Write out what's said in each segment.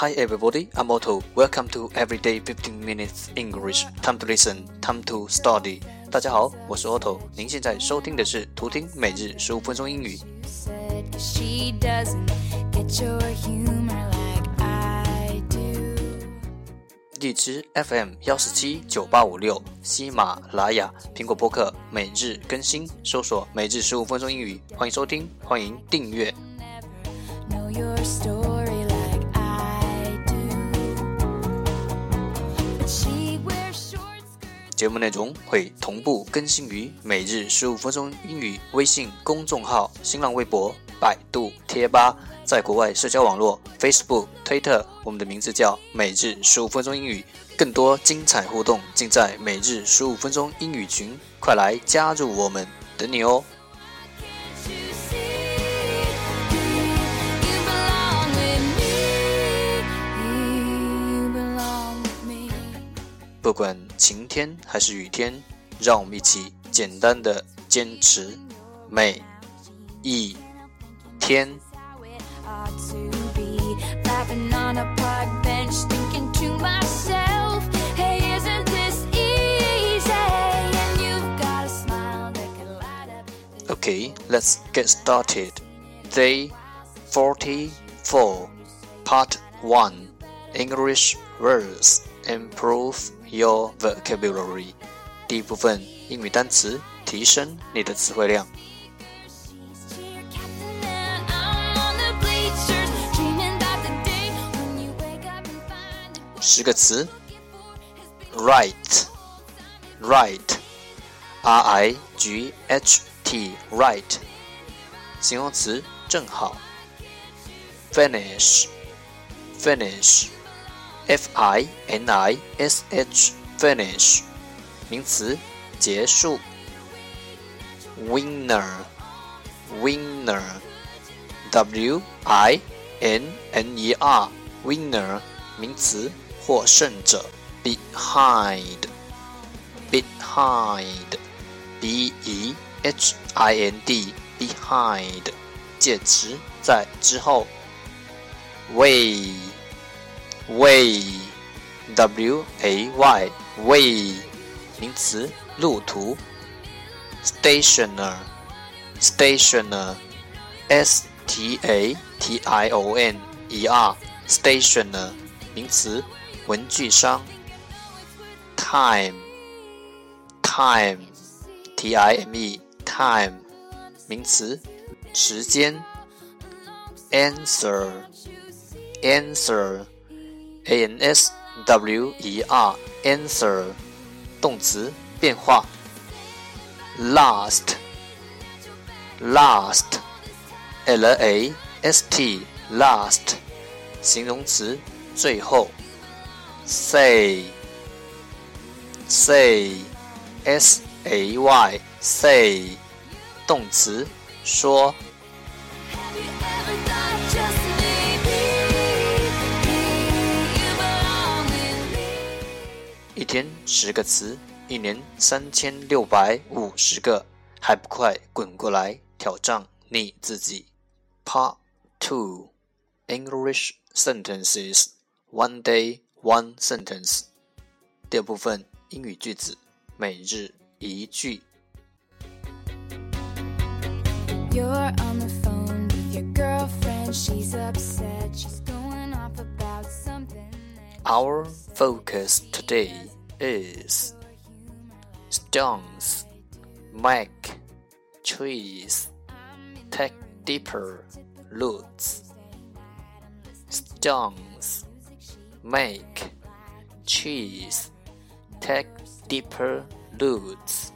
Hi everybody, I'm Otto. Welcome to Everyday 15 Minutes English. Time to listen, time to study. 大家好，我是 Otto。您现在收听的是图听每日十五分钟英语。荔枝 FM 幺四七九八五六，喜马拉雅、苹果播客每日更新，搜索“每日十五分钟英语”，欢迎收听，欢迎订阅。节目内容会同步更新于每日十五分钟英语微信公众号、新浪微博、百度贴吧，在国外社交网络 Facebook、Twitter，我们的名字叫每日十五分钟英语。更多精彩互动尽在每日十五分钟英语群，快来加入我们，等你哦！不管晴天还是雨天，让我们一起简单的坚持每一天。Okay, let's get started. Day 44, Part 1 English Words Improve your vocabulary 第一部分英语单词，提升你的词汇量。十个词，right，right，r i g h t，right，形容词，正好。finish，finish。 F I N I S H finish 名词结束。Winner winner W I N N E R winner 名词获胜者。Behind behind B E H I N D behind 介词在之后。Way way，w a y way，名词，路途。stationer，stationer，s t a t i o n e r，stationer，名词，文具商。time，time，t i m e，time，名词，时间。answer，answer。 a n s w e r answer 动词变化。last last l a s t last 形容词最后。say say s a y say 动词说。一天十个词，一年三千六百五十个，还不快滚过来挑战你自己！Part Two English Sentences One Day One Sentence 第二部分英语句子，每日一句。Our focus today is stones, make, trees, take deeper roots. Stones, make, trees, take deeper roots.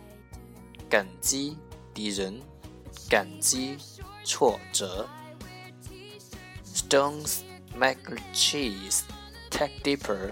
感激敌人，感激挫折。Stones make trees take deeper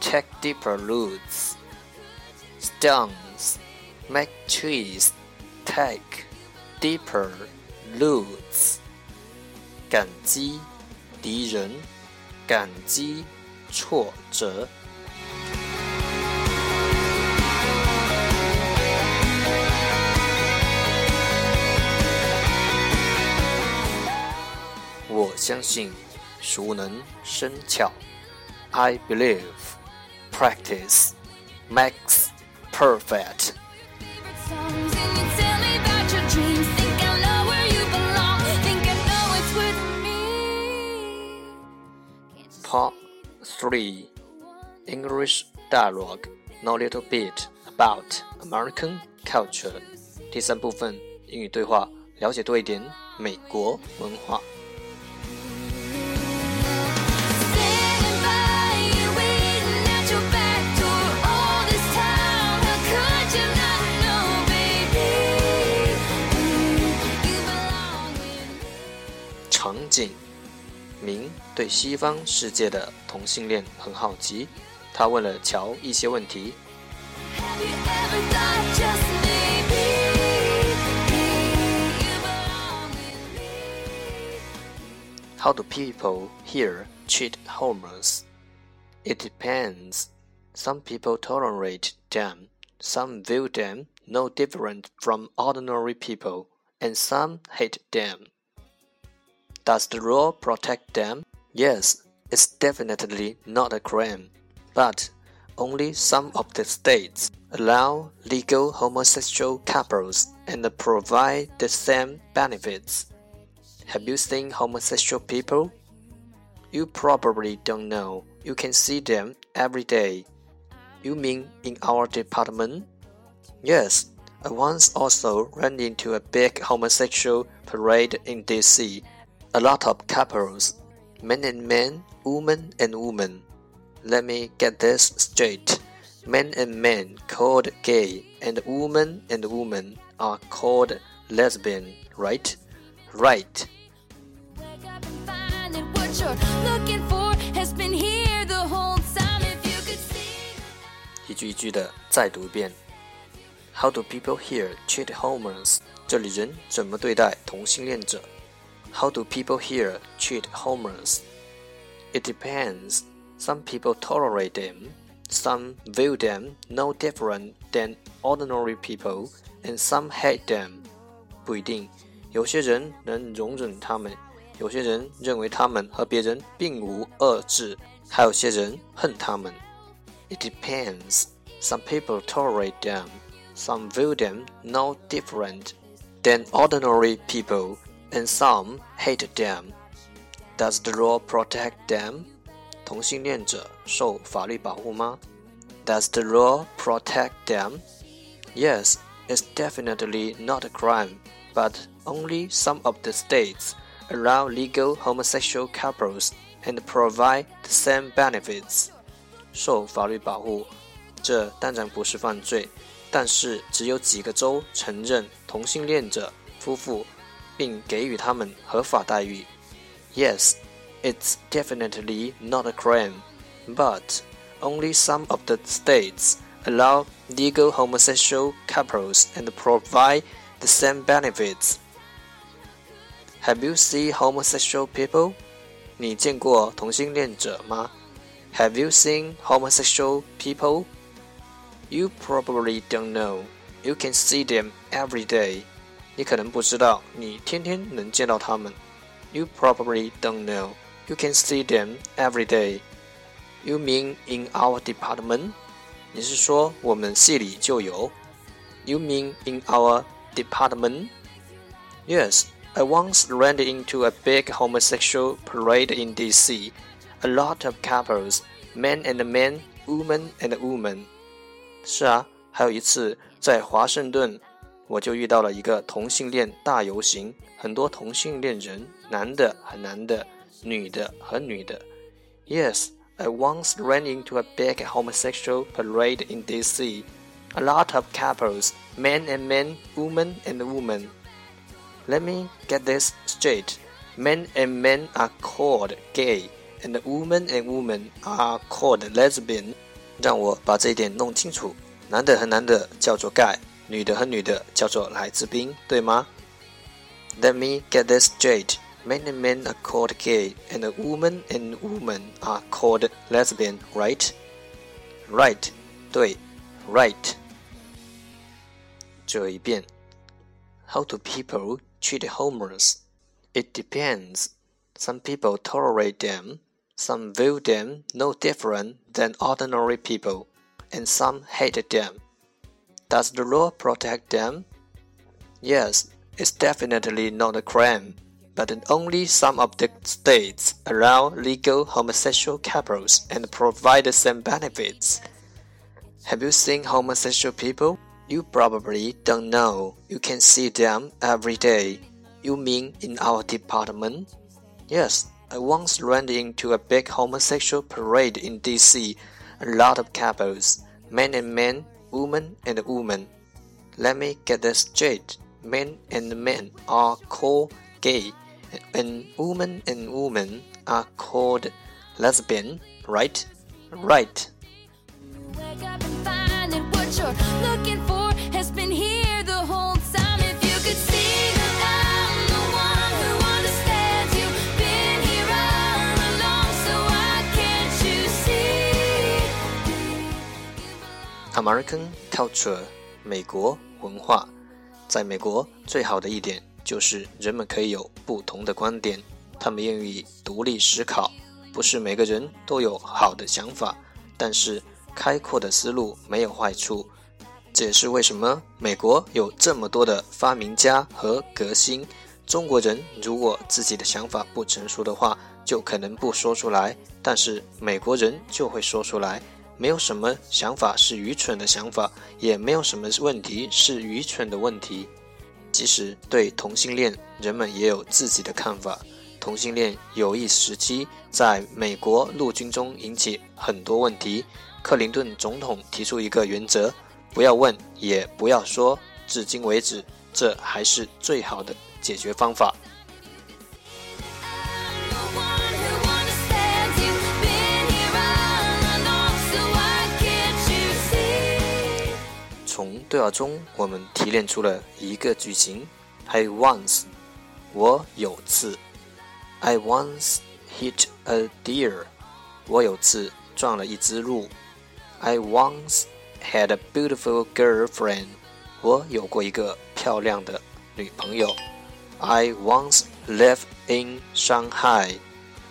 take deeper roots. Stones make trees take deeper roots. 感激敌人，感激挫折。我相信，熟能生巧。I believe practice makes perfect. Part 3 English dialogue know a little bit about American culture. 第三部分英语对话，了解多一点美国文化。 场景：明对西方世界的同性恋很好奇，他问了乔一些问题。How do people here treat homos? It depends. Some people tolerate them. Some view them no different from ordinary people, and some hate them. Does the law protect them? Yes, it's definitely not a crime. But only some of the states allow legal homosexual couples and provide the same benefits. Have you seen homosexual people? You probably don't know. You can see them every day. You mean in our department? Yes, I once also ran into a big homosexual parade in DC a lot of couples, men and men, woman and woman. Let me get this straight. Men and men called gay and woman and woman are called lesbian, right? Right. How do people here treat homos？这里人怎么对待同性恋者 ？how do people here treat homos? It depends. Some people tolerate them, some view them no different than ordinary people, and some hate them. 不一定，有些人能容忍他们，有些人认为他们和别人并无二致，还有些人恨他们。It depends. Some people tolerate them, some view them no different than ordinary people, and some hate them. Does the law protect them? 同性恋者受法律保护吗？Does the law protect them? Yes, it's definitely not a crime, but only some of the states allow legal homosexual couples and provide the same benefits. 受法律保护，这当然不是犯罪，但是只有几个州承认同性恋者夫妇 并给予他们合法待遇。Yes, it's definitely not a crime, but only some of the states allow legal homosexual couples and provide the same benefits. Have you seen homosexual people? 你见过同性恋者吗 Have you seen homosexual people? You probably don't know. You can see them every day. 你可能不知道，你天天能见到他们。You probably don't know. You can see them every day. You mean in our department? 你是说我们系里就有？You mean in our department? Yes, I once ran into a big homosexual parade in D.C. A lot of couples, men and men, women and women. 是啊，还有一次在华盛顿， 我就遇到了一个同性恋大游行，很多同性恋人，男的和男的，女的和女的。Yes. I once ran into a big homosexual parade in DC. A lot of couples, men and men, women and women. Let me get this straight. Men and men are called gay, and women and women are called lesbian. 让我把这一点弄清楚。男的和男的叫做 gay， 女的和女的叫做来自宾，对吗？Let me get this straight. Men and men are called gay, and women and women are called lesbian, right? Right, 对，right. 这一遍。How do people treat homeless? It depends. Some people tolerate them, some view them no different than ordinary people, and some hate them. Does the law protect them? Yes, it's definitely not a crime but only some of the states allow legal homosexual couples and provide the same benefits. Have you seen homosexual people? You probably don't know. You can see them every day. You mean in our department? Yes, I once ran into a big homosexual parade in DC. A lot of couples, men and men, women and woman. Let me get this straight. Men and men are called gay and woman and woman are called lesbian, right? Right. American culture，美国文化，在美国最好的一点就是人们可以有不同的观点，他们愿意独立思考。不是每个人都有好的想法，但是开阔的思路没有坏处。这也是为什么美国有这么多的发明家和革新。中国人如果自己的想法不成熟的话，就可能不说出来，但是美国人就会说出来。没有什么想法是愚蠢的想法，也没有什么问题是愚蠢的问题。即使对同性恋，人们也有自己的看法。同性恋有一时期在美国陆军中引起很多问题。克林顿总统提出一个原则：不要问，也不要说。至今为止，这还是最好的解决方法。对话中，我们提炼出了一个句型：I once，我有次；I once hit a deer，我有次撞了一只鹿；I once had a beautiful girlfriend，我有过一个漂亮的女朋友；I once lived in Shanghai，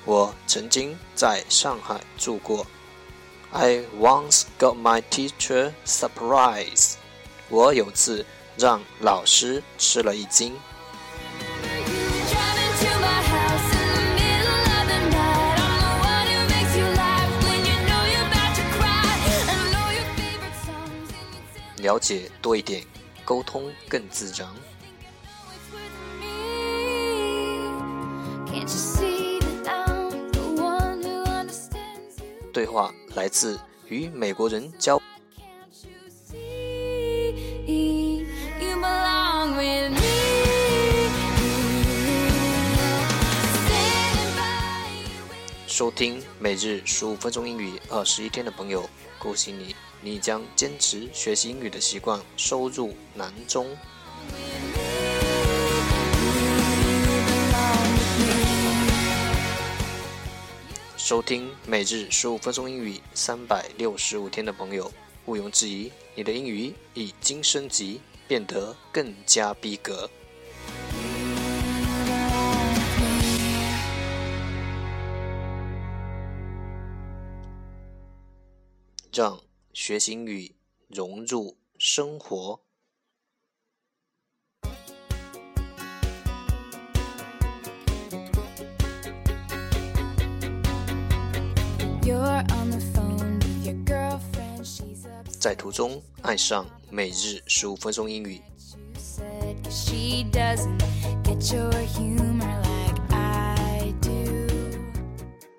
我曾经在上海住过。I once got my teacher surprise. 我有次让老师吃了一惊。了解多一点，沟通更自然。对话来自与美国人交。收听每日十五分钟英语二十一天的朋友，恭喜你，你将坚持学习英语的习惯收入囊中。收听每日十五分钟英语三百六十五天的朋友，毋庸置疑，你的英语已经升级，变得更加逼格。让学习英语融入生活。在途中爱上每日十五分钟英语。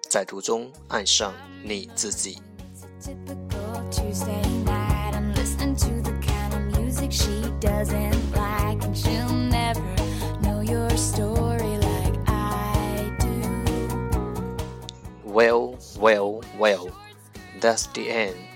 在途中爱上你自己。Well, well, well, that's the end.